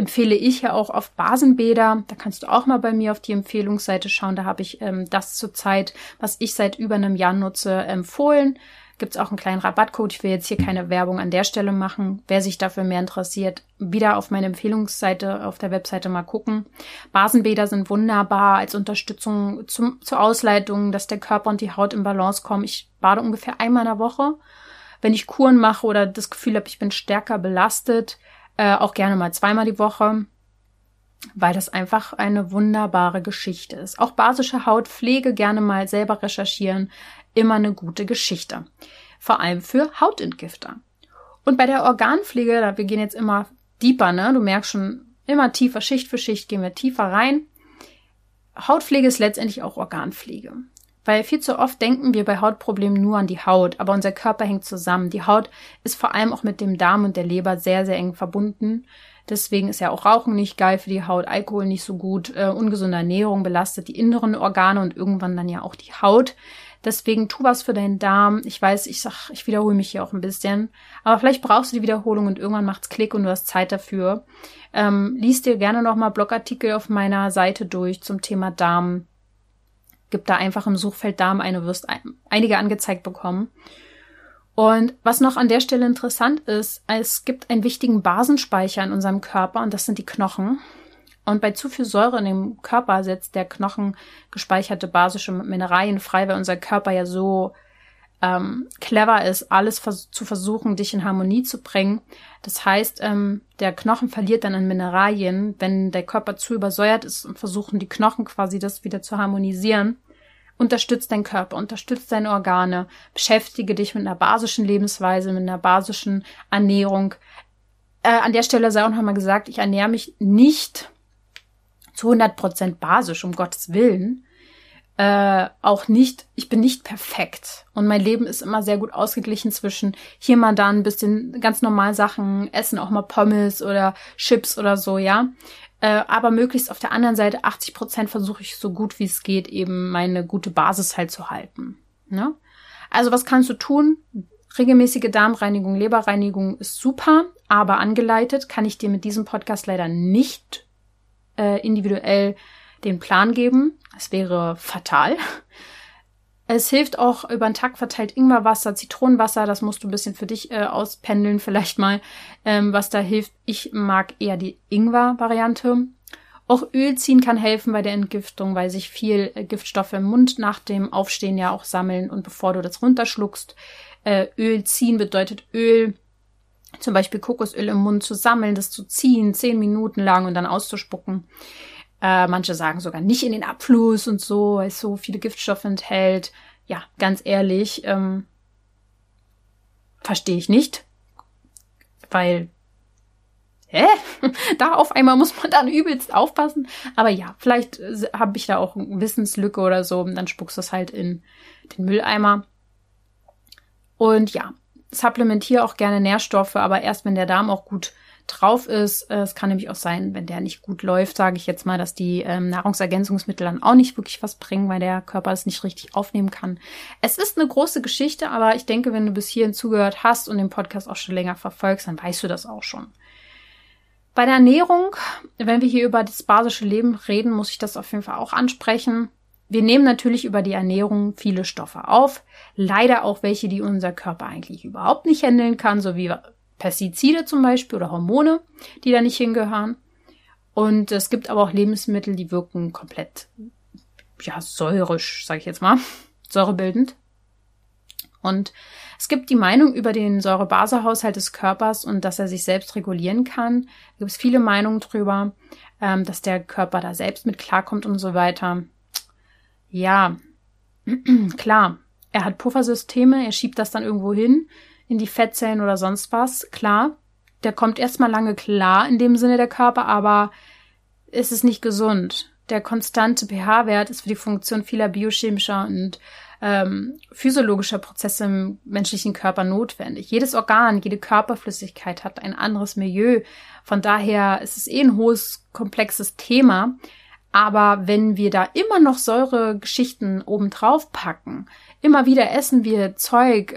empfehle ich ja auch auf Basenbäder. Da kannst du auch mal bei mir auf die Empfehlungsseite schauen. Da habe ich ähm, das zurzeit, was ich seit über einem Jahr nutze, empfohlen. Gibt es auch einen kleinen Rabattcode. Ich will jetzt hier keine Werbung an der Stelle machen. Wer sich dafür mehr interessiert, wieder auf meine Empfehlungsseite auf der Webseite mal gucken. Basenbäder sind wunderbar als Unterstützung zum, zur Ausleitung, dass der Körper und die Haut in Balance kommen. Ich bade ungefähr einmal in der Woche. Wenn ich Kuren mache oder das Gefühl habe, ich bin stärker belastet, äh, auch gerne mal zweimal die Woche, weil das einfach eine wunderbare Geschichte ist. Auch basische Hautpflege gerne mal selber recherchieren, immer eine gute Geschichte. Vor allem für Hautentgifter. Und bei der Organpflege, da wir gehen jetzt immer deeper, ne? Du merkst schon, immer tiefer, Schicht für Schicht gehen wir tiefer rein. Hautpflege ist letztendlich auch Organpflege. Weil viel zu oft denken wir bei Hautproblemen nur an die Haut, aber unser Körper hängt zusammen. Die Haut ist vor allem auch mit dem Darm und der Leber sehr, sehr eng verbunden. Deswegen ist ja auch Rauchen nicht geil für die Haut, Alkohol nicht so gut, äh, ungesunde Ernährung belastet die inneren Organe und irgendwann dann ja auch die Haut. Deswegen tu was für deinen Darm. Ich weiß, ich sag, ich wiederhole mich hier auch ein bisschen, aber vielleicht brauchst du die Wiederholung und irgendwann macht's Klick und du hast Zeit dafür. Ähm, lies dir gerne nochmal Blogartikel auf meiner Seite durch zum Thema Darm Gib da einfach im Suchfeld Darm ein, du wirst einige angezeigt bekommen. Und was noch an der Stelle interessant ist, es gibt einen wichtigen Basenspeicher in unserem Körper und das sind die Knochen. Und bei zu viel Säure in dem Körper setzt der Knochen gespeicherte basische Mineralien frei, weil unser Körper ja so ähm, clever ist, alles vers zu versuchen, dich in Harmonie zu bringen. Das heißt, ähm, der Knochen verliert dann an Mineralien, wenn der Körper zu übersäuert ist und versuchen die Knochen quasi das wieder zu harmonisieren. Unterstützt deinen Körper, unterstützt deine Organe, beschäftige dich mit einer basischen Lebensweise, mit einer basischen Ernährung. Äh, an der Stelle sei auch nochmal gesagt, ich ernähre mich nicht zu 100% basisch, um Gottes Willen äh, auch nicht, ich bin nicht perfekt. Und mein Leben ist immer sehr gut ausgeglichen zwischen hier mal dann ein bisschen ganz normal Sachen, essen auch mal Pommes oder Chips oder so, ja. Äh, aber möglichst auf der anderen Seite 80 Prozent versuche ich so gut wie es geht, eben meine gute Basis halt zu halten. Ne? Also was kannst du tun? Regelmäßige Darmreinigung, Leberreinigung ist super, aber angeleitet kann ich dir mit diesem Podcast leider nicht äh, individuell den Plan geben. Es wäre fatal. Es hilft auch über den Tag verteilt Ingwerwasser, Zitronenwasser. Das musst du ein bisschen für dich äh, auspendeln, vielleicht mal, ähm, was da hilft. Ich mag eher die Ingwer-Variante. Auch Öl ziehen kann helfen bei der Entgiftung, weil sich viel äh, Giftstoffe im Mund nach dem Aufstehen ja auch sammeln und bevor du das runterschluckst. Äh, Öl ziehen bedeutet Öl, zum Beispiel Kokosöl im Mund zu sammeln, das zu ziehen, zehn Minuten lang und dann auszuspucken. Äh, manche sagen sogar nicht in den Abfluss und so, weil es so viele Giftstoffe enthält. Ja, ganz ehrlich, ähm, verstehe ich nicht. Weil, hä? da auf einmal muss man dann übelst aufpassen. Aber ja, vielleicht äh, habe ich da auch eine Wissenslücke oder so und dann spuckst du es halt in den Mülleimer. Und ja, supplementiere auch gerne Nährstoffe, aber erst wenn der Darm auch gut drauf ist. Äh, es kann nämlich auch sein, wenn der nicht gut läuft, sage ich jetzt mal, dass die ähm, Nahrungsergänzungsmittel dann auch nicht wirklich was bringen, weil der Körper es nicht richtig aufnehmen kann. Es ist eine große Geschichte, aber ich denke, wenn du bis hierhin zugehört hast und den Podcast auch schon länger verfolgst, dann weißt du das auch schon. Bei der Ernährung, wenn wir hier über das basische Leben reden, muss ich das auf jeden Fall auch ansprechen. Wir nehmen natürlich über die Ernährung viele Stoffe auf, leider auch welche, die unser Körper eigentlich überhaupt nicht handeln kann, so wie Pestizide zum Beispiel oder Hormone, die da nicht hingehören. Und es gibt aber auch Lebensmittel, die wirken komplett, ja, säurisch, sage ich jetzt mal, säurebildend. Und es gibt die Meinung über den Säurebasehaushalt des Körpers und dass er sich selbst regulieren kann. Da gibt es viele Meinungen drüber, ähm, dass der Körper da selbst mit klarkommt und so weiter. Ja, klar. Er hat Puffersysteme, er schiebt das dann irgendwo hin in die Fettzellen oder sonst was, klar. Der kommt erstmal lange klar in dem Sinne der Körper, aber es ist nicht gesund. Der konstante pH-Wert ist für die Funktion vieler biochemischer und ähm, physiologischer Prozesse im menschlichen Körper notwendig. Jedes Organ, jede Körperflüssigkeit hat ein anderes Milieu. Von daher ist es eh ein hohes, komplexes Thema. Aber wenn wir da immer noch Säuregeschichten obendrauf packen, immer wieder essen wir Zeug,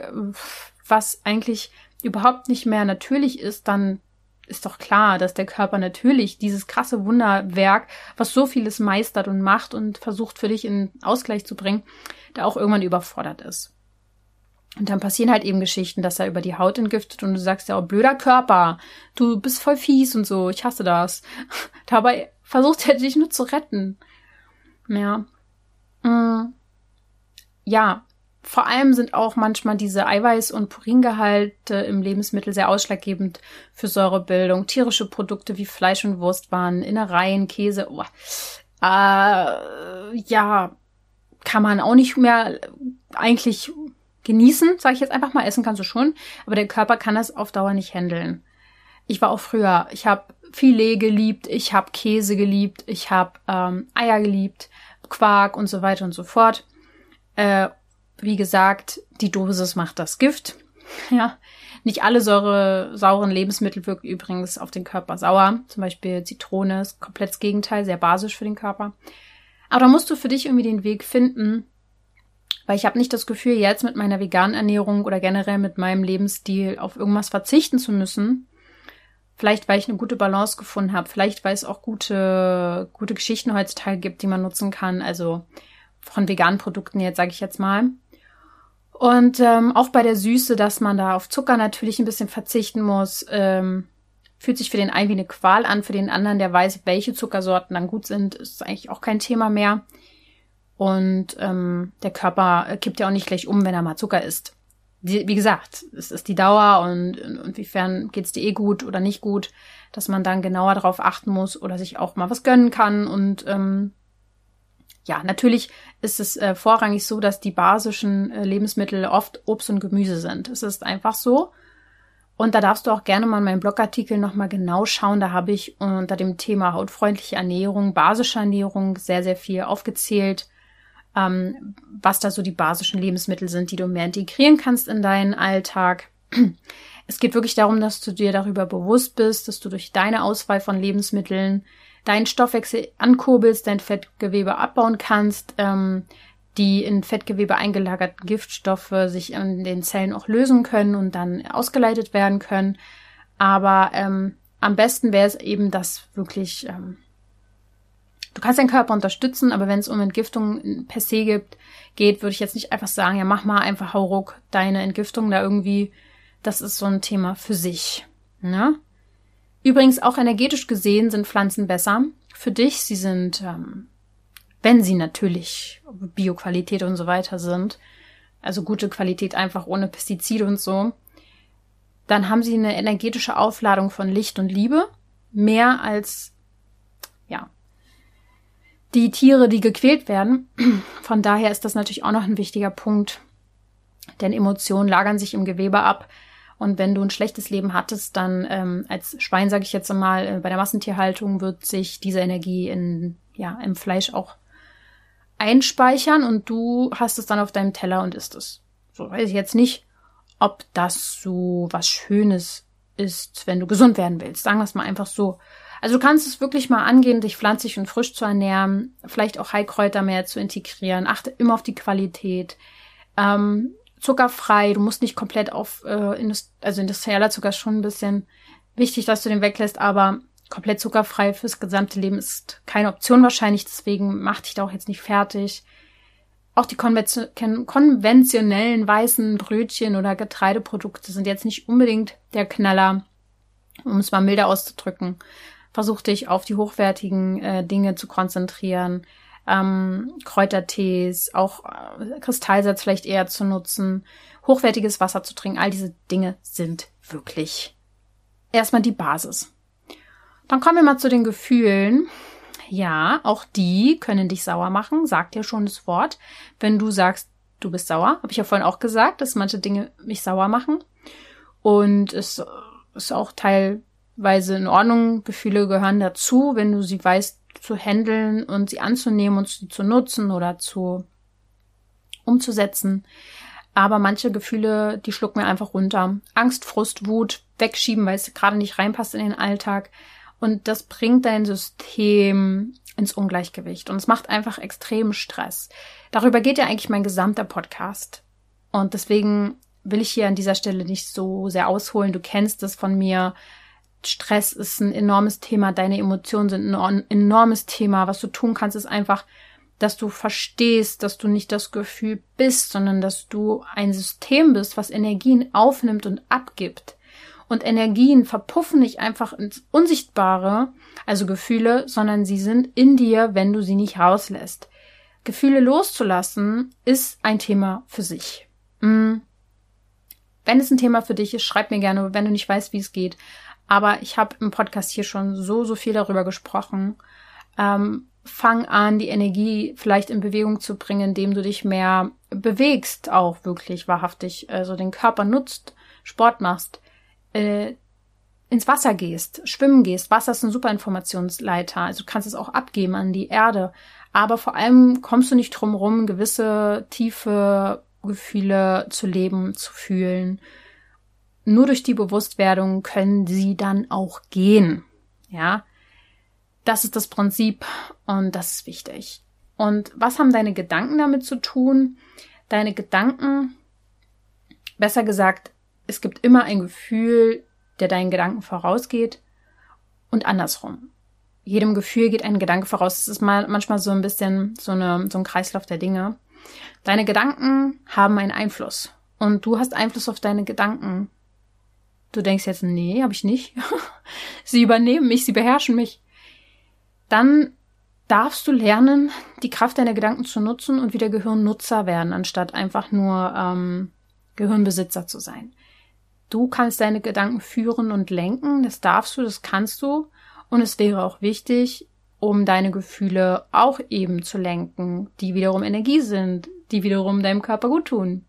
was eigentlich überhaupt nicht mehr natürlich ist, dann ist doch klar, dass der Körper natürlich dieses krasse Wunderwerk, was so vieles meistert und macht und versucht für dich in Ausgleich zu bringen, da auch irgendwann überfordert ist. Und dann passieren halt eben Geschichten, dass er über die Haut entgiftet und du sagst ja, oh, blöder Körper, du bist voll fies und so, ich hasse das. Dabei versucht er dich nur zu retten. Ja. Mm. Ja, vor allem sind auch manchmal diese Eiweiß- und Puringehalte im Lebensmittel sehr ausschlaggebend für Säurebildung. Tierische Produkte wie Fleisch und Wurstwaren, Innereien, Käse, oh, äh, ja, kann man auch nicht mehr eigentlich genießen, sage ich jetzt einfach mal. Essen kannst du schon, aber der Körper kann das auf Dauer nicht handeln. Ich war auch früher, ich habe Filet geliebt, ich habe Käse geliebt, ich habe ähm, Eier geliebt, Quark und so weiter und so fort. Äh, wie gesagt, die Dosis macht das Gift. Ja, nicht alle Säure, sauren Lebensmittel wirken übrigens auf den Körper sauer. Zum Beispiel Zitrone ist komplett das Gegenteil, sehr basisch für den Körper. Aber da musst du für dich irgendwie den Weg finden, weil ich habe nicht das Gefühl, jetzt mit meiner veganen Ernährung oder generell mit meinem Lebensstil auf irgendwas verzichten zu müssen. Vielleicht, weil ich eine gute Balance gefunden habe. Vielleicht, weil es auch gute, gute Geschichten heutzutage gibt, die man nutzen kann. Also von veganen Produkten jetzt, sage ich jetzt mal. Und ähm, auch bei der Süße, dass man da auf Zucker natürlich ein bisschen verzichten muss, ähm, fühlt sich für den einen wie eine Qual an, für den anderen, der weiß, welche Zuckersorten dann gut sind, ist eigentlich auch kein Thema mehr. Und ähm, der Körper kippt ja auch nicht gleich um, wenn er mal Zucker isst. Wie, wie gesagt, es ist die Dauer und inwiefern geht es dir eh gut oder nicht gut, dass man dann genauer darauf achten muss oder sich auch mal was gönnen kann und ähm, ja, natürlich ist es äh, vorrangig so, dass die basischen äh, Lebensmittel oft Obst und Gemüse sind. Es ist einfach so. Und da darfst du auch gerne mal in meinem Blogartikel nochmal genau schauen. Da habe ich unter dem Thema hautfreundliche Ernährung, basische Ernährung sehr, sehr viel aufgezählt, ähm, was da so die basischen Lebensmittel sind, die du mehr integrieren kannst in deinen Alltag. Es geht wirklich darum, dass du dir darüber bewusst bist, dass du durch deine Auswahl von Lebensmitteln deinen Stoffwechsel ankurbelst, dein Fettgewebe abbauen kannst, ähm, die in Fettgewebe eingelagerten Giftstoffe sich in den Zellen auch lösen können und dann ausgeleitet werden können. Aber ähm, am besten wäre es eben, das wirklich ähm, Du kannst deinen Körper unterstützen, aber wenn es um Entgiftung per se gibt, geht, würde ich jetzt nicht einfach sagen, ja, mach mal einfach hauruck deine Entgiftung da irgendwie. Das ist so ein Thema für sich. Ne? Übrigens auch energetisch gesehen sind Pflanzen besser für dich. Sie sind, ähm, wenn sie natürlich Bioqualität und so weiter sind, also gute Qualität einfach ohne Pestizide und so, dann haben sie eine energetische Aufladung von Licht und Liebe, mehr als, ja, die Tiere, die gequält werden. Von daher ist das natürlich auch noch ein wichtiger Punkt, denn Emotionen lagern sich im Gewebe ab. Und wenn du ein schlechtes Leben hattest, dann ähm, als Schwein, sage ich jetzt mal, äh, bei der Massentierhaltung wird sich diese Energie in, ja, im Fleisch auch einspeichern und du hast es dann auf deinem Teller und isst es. So weiß ich jetzt nicht, ob das so was Schönes ist, wenn du gesund werden willst. Sagen wir es mal einfach so. Also du kannst es wirklich mal angehen, dich pflanzlich und frisch zu ernähren, vielleicht auch Heilkräuter mehr zu integrieren. Achte immer auf die Qualität. Ähm, zuckerfrei, du musst nicht komplett auf äh, Indust also industrieller Zucker schon ein bisschen wichtig, dass du den weglässt, aber komplett zuckerfrei fürs gesamte Leben ist keine Option wahrscheinlich, deswegen mach dich da auch jetzt nicht fertig. Auch die konventionellen weißen Brötchen oder Getreideprodukte sind jetzt nicht unbedingt der Knaller, um es mal milder auszudrücken. Versuch dich auf die hochwertigen äh, Dinge zu konzentrieren. Ähm, Kräutertees, auch äh, Kristallsatz vielleicht eher zu nutzen, hochwertiges Wasser zu trinken. All diese Dinge sind wirklich erstmal die Basis. Dann kommen wir mal zu den Gefühlen. Ja, auch die können dich sauer machen, sagt ja schon das Wort. Wenn du sagst, du bist sauer, habe ich ja vorhin auch gesagt, dass manche Dinge mich sauer machen. Und es ist auch teilweise in Ordnung. Gefühle gehören dazu, wenn du sie weißt zu handeln und sie anzunehmen und sie zu nutzen oder zu umzusetzen. Aber manche Gefühle, die schlucken mir einfach runter. Angst, Frust, Wut, wegschieben, weil es gerade nicht reinpasst in den Alltag. Und das bringt dein System ins Ungleichgewicht und es macht einfach extremen Stress. Darüber geht ja eigentlich mein gesamter Podcast. Und deswegen will ich hier an dieser Stelle nicht so sehr ausholen. Du kennst es von mir. Stress ist ein enormes Thema, deine Emotionen sind ein enormes Thema. Was du tun kannst, ist einfach, dass du verstehst, dass du nicht das Gefühl bist, sondern dass du ein System bist, was Energien aufnimmt und abgibt. Und Energien verpuffen nicht einfach ins Unsichtbare, also Gefühle, sondern sie sind in dir, wenn du sie nicht rauslässt. Gefühle loszulassen ist ein Thema für sich. Mm. Wenn es ein Thema für dich ist, schreib mir gerne, wenn du nicht weißt, wie es geht. Aber ich habe im Podcast hier schon so, so viel darüber gesprochen. Ähm, fang an, die Energie vielleicht in Bewegung zu bringen, indem du dich mehr bewegst, auch wirklich wahrhaftig, also den Körper nutzt, Sport machst, äh, ins Wasser gehst, schwimmen gehst. Wasser ist ein super Informationsleiter. Also du kannst es auch abgeben an die Erde. Aber vor allem kommst du nicht drum rum, gewisse tiefe Gefühle zu leben, zu fühlen. Nur durch die Bewusstwerdung können sie dann auch gehen. Ja. Das ist das Prinzip und das ist wichtig. Und was haben deine Gedanken damit zu tun? Deine Gedanken, besser gesagt, es gibt immer ein Gefühl, der deinen Gedanken vorausgeht und andersrum. Jedem Gefühl geht ein Gedanke voraus. Es ist mal manchmal so ein bisschen so, eine, so ein Kreislauf der Dinge. Deine Gedanken haben einen Einfluss und du hast Einfluss auf deine Gedanken. Du denkst jetzt, nee, habe ich nicht. sie übernehmen mich, sie beherrschen mich. Dann darfst du lernen, die Kraft deiner Gedanken zu nutzen und wieder Gehirnnutzer werden, anstatt einfach nur ähm, Gehirnbesitzer zu sein. Du kannst deine Gedanken führen und lenken, das darfst du, das kannst du. Und es wäre auch wichtig, um deine Gefühle auch eben zu lenken, die wiederum Energie sind, die wiederum deinem Körper gut tun.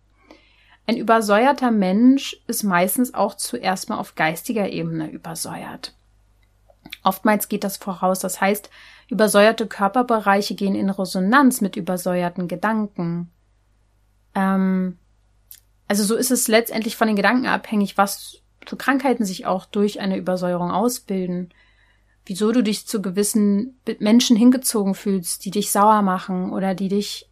Ein übersäuerter Mensch ist meistens auch zuerst mal auf geistiger Ebene übersäuert. Oftmals geht das voraus, das heißt, übersäuerte Körperbereiche gehen in Resonanz mit übersäuerten Gedanken. Ähm, also so ist es letztendlich von den Gedanken abhängig, was für Krankheiten sich auch durch eine Übersäuerung ausbilden. Wieso du dich zu gewissen Menschen hingezogen fühlst, die dich sauer machen oder die dich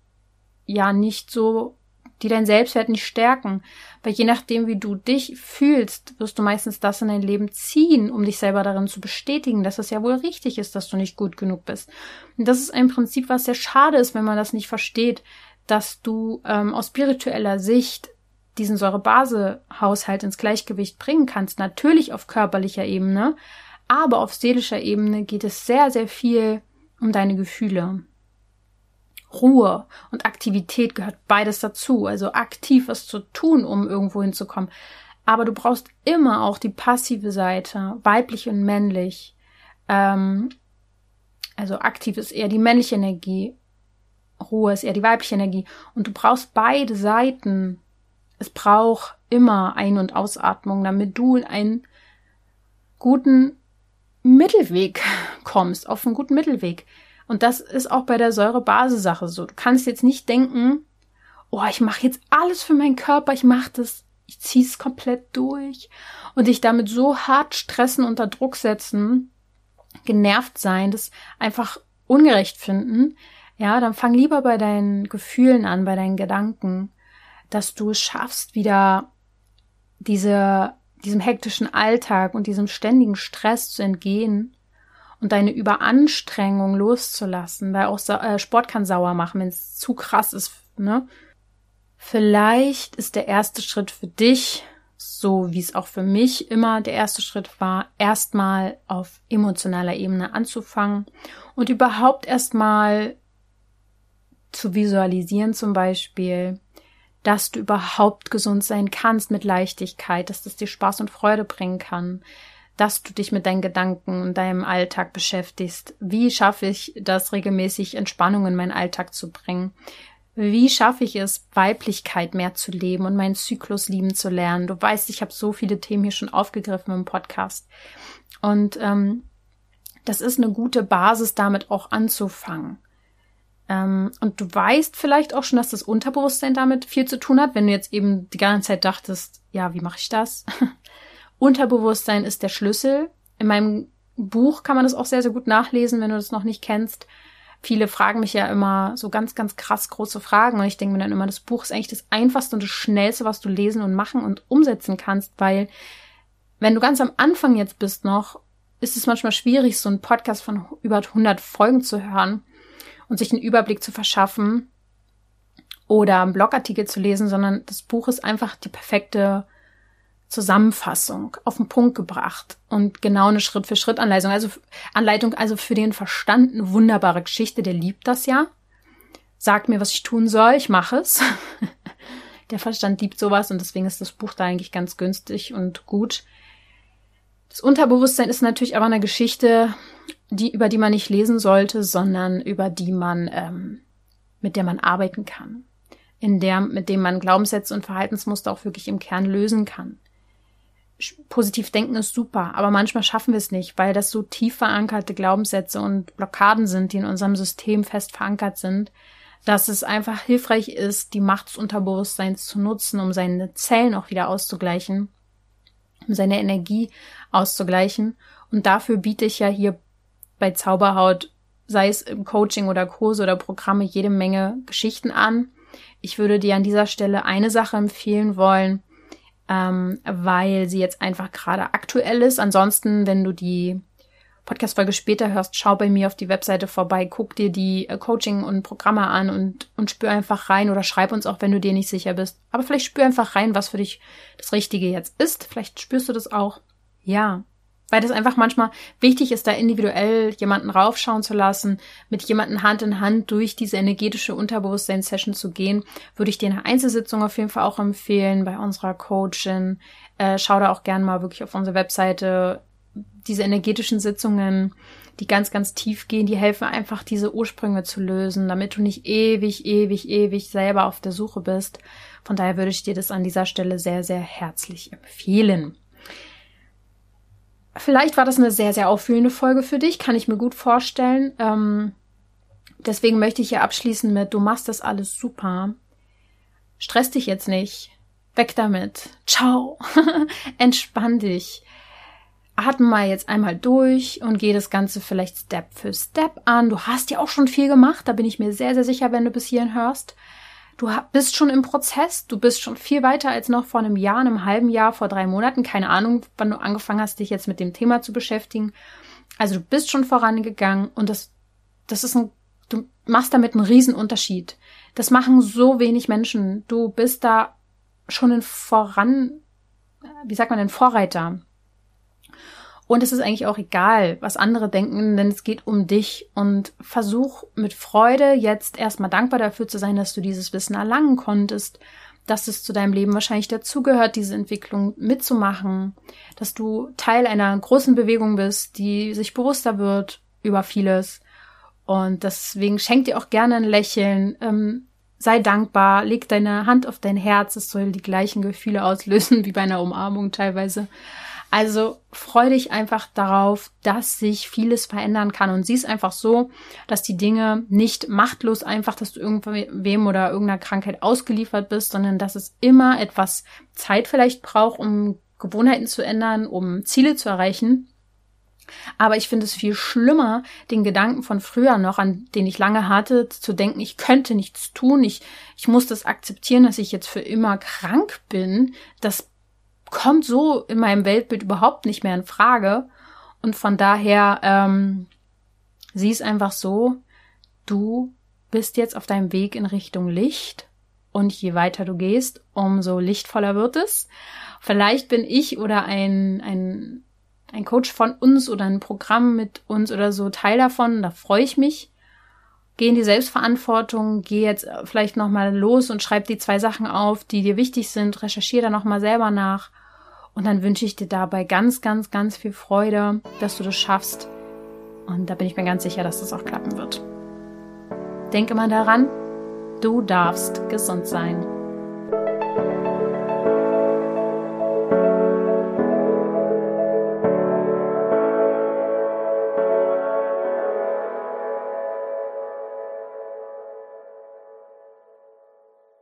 ja nicht so die deinen Selbstwert nicht stärken. Weil je nachdem, wie du dich fühlst, wirst du meistens das in dein Leben ziehen, um dich selber darin zu bestätigen, dass es ja wohl richtig ist, dass du nicht gut genug bist. Und das ist ein Prinzip, was sehr schade ist, wenn man das nicht versteht, dass du ähm, aus spiritueller Sicht diesen Säurebase-Haushalt ins Gleichgewicht bringen kannst. Natürlich auf körperlicher Ebene, aber auf seelischer Ebene geht es sehr, sehr viel um deine Gefühle. Ruhe und Aktivität gehört beides dazu. Also aktiv was zu tun, um irgendwo hinzukommen. Aber du brauchst immer auch die passive Seite, weiblich und männlich. Ähm, also aktiv ist eher die männliche Energie, Ruhe ist eher die weibliche Energie. Und du brauchst beide Seiten. Es braucht immer Ein- und Ausatmung, damit du in einen guten Mittelweg kommst, auf einen guten Mittelweg. Und das ist auch bei der Säure-Base-Sache so. Du kannst jetzt nicht denken, oh, ich mache jetzt alles für meinen Körper, ich mache das, ich ziehe es komplett durch und dich damit so hart stressen, unter Druck setzen, genervt sein, das einfach ungerecht finden. Ja, dann fang lieber bei deinen Gefühlen an, bei deinen Gedanken, dass du es schaffst, wieder diese, diesem hektischen Alltag und diesem ständigen Stress zu entgehen und deine Überanstrengung loszulassen, weil auch äh, Sport kann sauer machen, wenn es zu krass ist, ne? Vielleicht ist der erste Schritt für dich, so wie es auch für mich immer der erste Schritt war, erstmal auf emotionaler Ebene anzufangen und überhaupt erstmal zu visualisieren zum Beispiel, dass du überhaupt gesund sein kannst mit Leichtigkeit, dass das dir Spaß und Freude bringen kann, dass du dich mit deinen Gedanken und deinem Alltag beschäftigst. Wie schaffe ich das regelmäßig Entspannung in meinen Alltag zu bringen? Wie schaffe ich es, Weiblichkeit mehr zu leben und meinen Zyklus lieben zu lernen? Du weißt, ich habe so viele Themen hier schon aufgegriffen im Podcast. Und ähm, das ist eine gute Basis, damit auch anzufangen. Ähm, und du weißt vielleicht auch schon, dass das Unterbewusstsein damit viel zu tun hat, wenn du jetzt eben die ganze Zeit dachtest, ja, wie mache ich das? Unterbewusstsein ist der Schlüssel. In meinem Buch kann man das auch sehr, sehr gut nachlesen, wenn du das noch nicht kennst. Viele fragen mich ja immer so ganz, ganz krass große Fragen und ich denke mir dann immer, das Buch ist eigentlich das einfachste und das schnellste, was du lesen und machen und umsetzen kannst, weil wenn du ganz am Anfang jetzt bist noch, ist es manchmal schwierig, so einen Podcast von über 100 Folgen zu hören und sich einen Überblick zu verschaffen oder einen Blogartikel zu lesen, sondern das Buch ist einfach die perfekte Zusammenfassung auf den Punkt gebracht und genau eine Schritt-für-Schritt-Anleitung, also Anleitung, also für den Verstand eine wunderbare Geschichte, der liebt das ja. Sagt mir, was ich tun soll, ich mache es. der Verstand liebt sowas und deswegen ist das Buch da eigentlich ganz günstig und gut. Das Unterbewusstsein ist natürlich aber eine Geschichte, die, über die man nicht lesen sollte, sondern über die man, ähm, mit der man arbeiten kann. In der, mit dem man Glaubenssätze und Verhaltensmuster auch wirklich im Kern lösen kann positiv denken ist super, aber manchmal schaffen wir es nicht, weil das so tief verankerte Glaubenssätze und Blockaden sind, die in unserem System fest verankert sind, dass es einfach hilfreich ist, die Macht des Unterbewusstseins zu nutzen, um seine Zellen auch wieder auszugleichen, um seine Energie auszugleichen. Und dafür biete ich ja hier bei Zauberhaut, sei es im Coaching oder Kurse oder Programme, jede Menge Geschichten an. Ich würde dir an dieser Stelle eine Sache empfehlen wollen, ähm, weil sie jetzt einfach gerade aktuell ist. Ansonsten, wenn du die Podcast-Folge später hörst, schau bei mir auf die Webseite vorbei, guck dir die äh, Coaching und Programme an und, und spür einfach rein oder schreib uns auch, wenn du dir nicht sicher bist. Aber vielleicht spür einfach rein, was für dich das Richtige jetzt ist. Vielleicht spürst du das auch. Ja weil das einfach manchmal wichtig ist, da individuell jemanden raufschauen zu lassen, mit jemanden Hand in Hand durch diese energetische Unterbewusstsein-Session zu gehen, würde ich dir eine Einzelsitzung auf jeden Fall auch empfehlen bei unserer Coachin. Äh, schau da auch gerne mal wirklich auf unsere Webseite. Diese energetischen Sitzungen, die ganz, ganz tief gehen, die helfen einfach, diese Ursprünge zu lösen, damit du nicht ewig, ewig, ewig selber auf der Suche bist. Von daher würde ich dir das an dieser Stelle sehr, sehr herzlich empfehlen. Vielleicht war das eine sehr, sehr auffühlende Folge für dich, kann ich mir gut vorstellen. Ähm, deswegen möchte ich hier abschließen mit, du machst das alles super. Stress dich jetzt nicht. Weg damit. Ciao. Entspann dich. Atme mal jetzt einmal durch und geh das Ganze vielleicht Step für Step an. Du hast ja auch schon viel gemacht, da bin ich mir sehr, sehr sicher, wenn du bis hierhin hörst. Du bist schon im Prozess, du bist schon viel weiter als noch vor einem Jahr, einem halben Jahr, vor drei Monaten. Keine Ahnung, wann du angefangen hast, dich jetzt mit dem Thema zu beschäftigen. Also du bist schon vorangegangen und das, das ist ein, du machst damit einen Riesenunterschied. Das machen so wenig Menschen. Du bist da schon ein Voran, wie sagt man, ein Vorreiter. Und es ist eigentlich auch egal, was andere denken, denn es geht um dich. Und versuch mit Freude jetzt erstmal dankbar dafür zu sein, dass du dieses Wissen erlangen konntest, dass es zu deinem Leben wahrscheinlich dazugehört, diese Entwicklung mitzumachen, dass du Teil einer großen Bewegung bist, die sich bewusster wird über vieles. Und deswegen schenk dir auch gerne ein Lächeln. Ähm, sei dankbar, leg deine Hand auf dein Herz, es soll die gleichen Gefühle auslösen wie bei einer Umarmung teilweise. Also freu dich einfach darauf, dass sich vieles verändern kann und sieh es einfach so, dass die Dinge nicht machtlos einfach, dass du irgendwem oder irgendeiner Krankheit ausgeliefert bist, sondern dass es immer etwas Zeit vielleicht braucht, um Gewohnheiten zu ändern, um Ziele zu erreichen. Aber ich finde es viel schlimmer, den Gedanken von früher noch, an den ich lange hatte, zu denken, ich könnte nichts tun, ich, ich muss das akzeptieren, dass ich jetzt für immer krank bin. Das kommt so in meinem Weltbild überhaupt nicht mehr in Frage. Und von daher, ähm, sieh es einfach so, du bist jetzt auf deinem Weg in Richtung Licht. Und je weiter du gehst, umso lichtvoller wird es. Vielleicht bin ich oder ein, ein, ein Coach von uns oder ein Programm mit uns oder so Teil davon. Da freue ich mich. Geh in die Selbstverantwortung, geh jetzt vielleicht nochmal los und schreib die zwei Sachen auf, die dir wichtig sind, recherchiere da nochmal selber nach und dann wünsche ich dir dabei ganz, ganz, ganz viel Freude, dass du das schaffst. Und da bin ich mir ganz sicher, dass das auch klappen wird. Denke mal daran, du darfst gesund sein.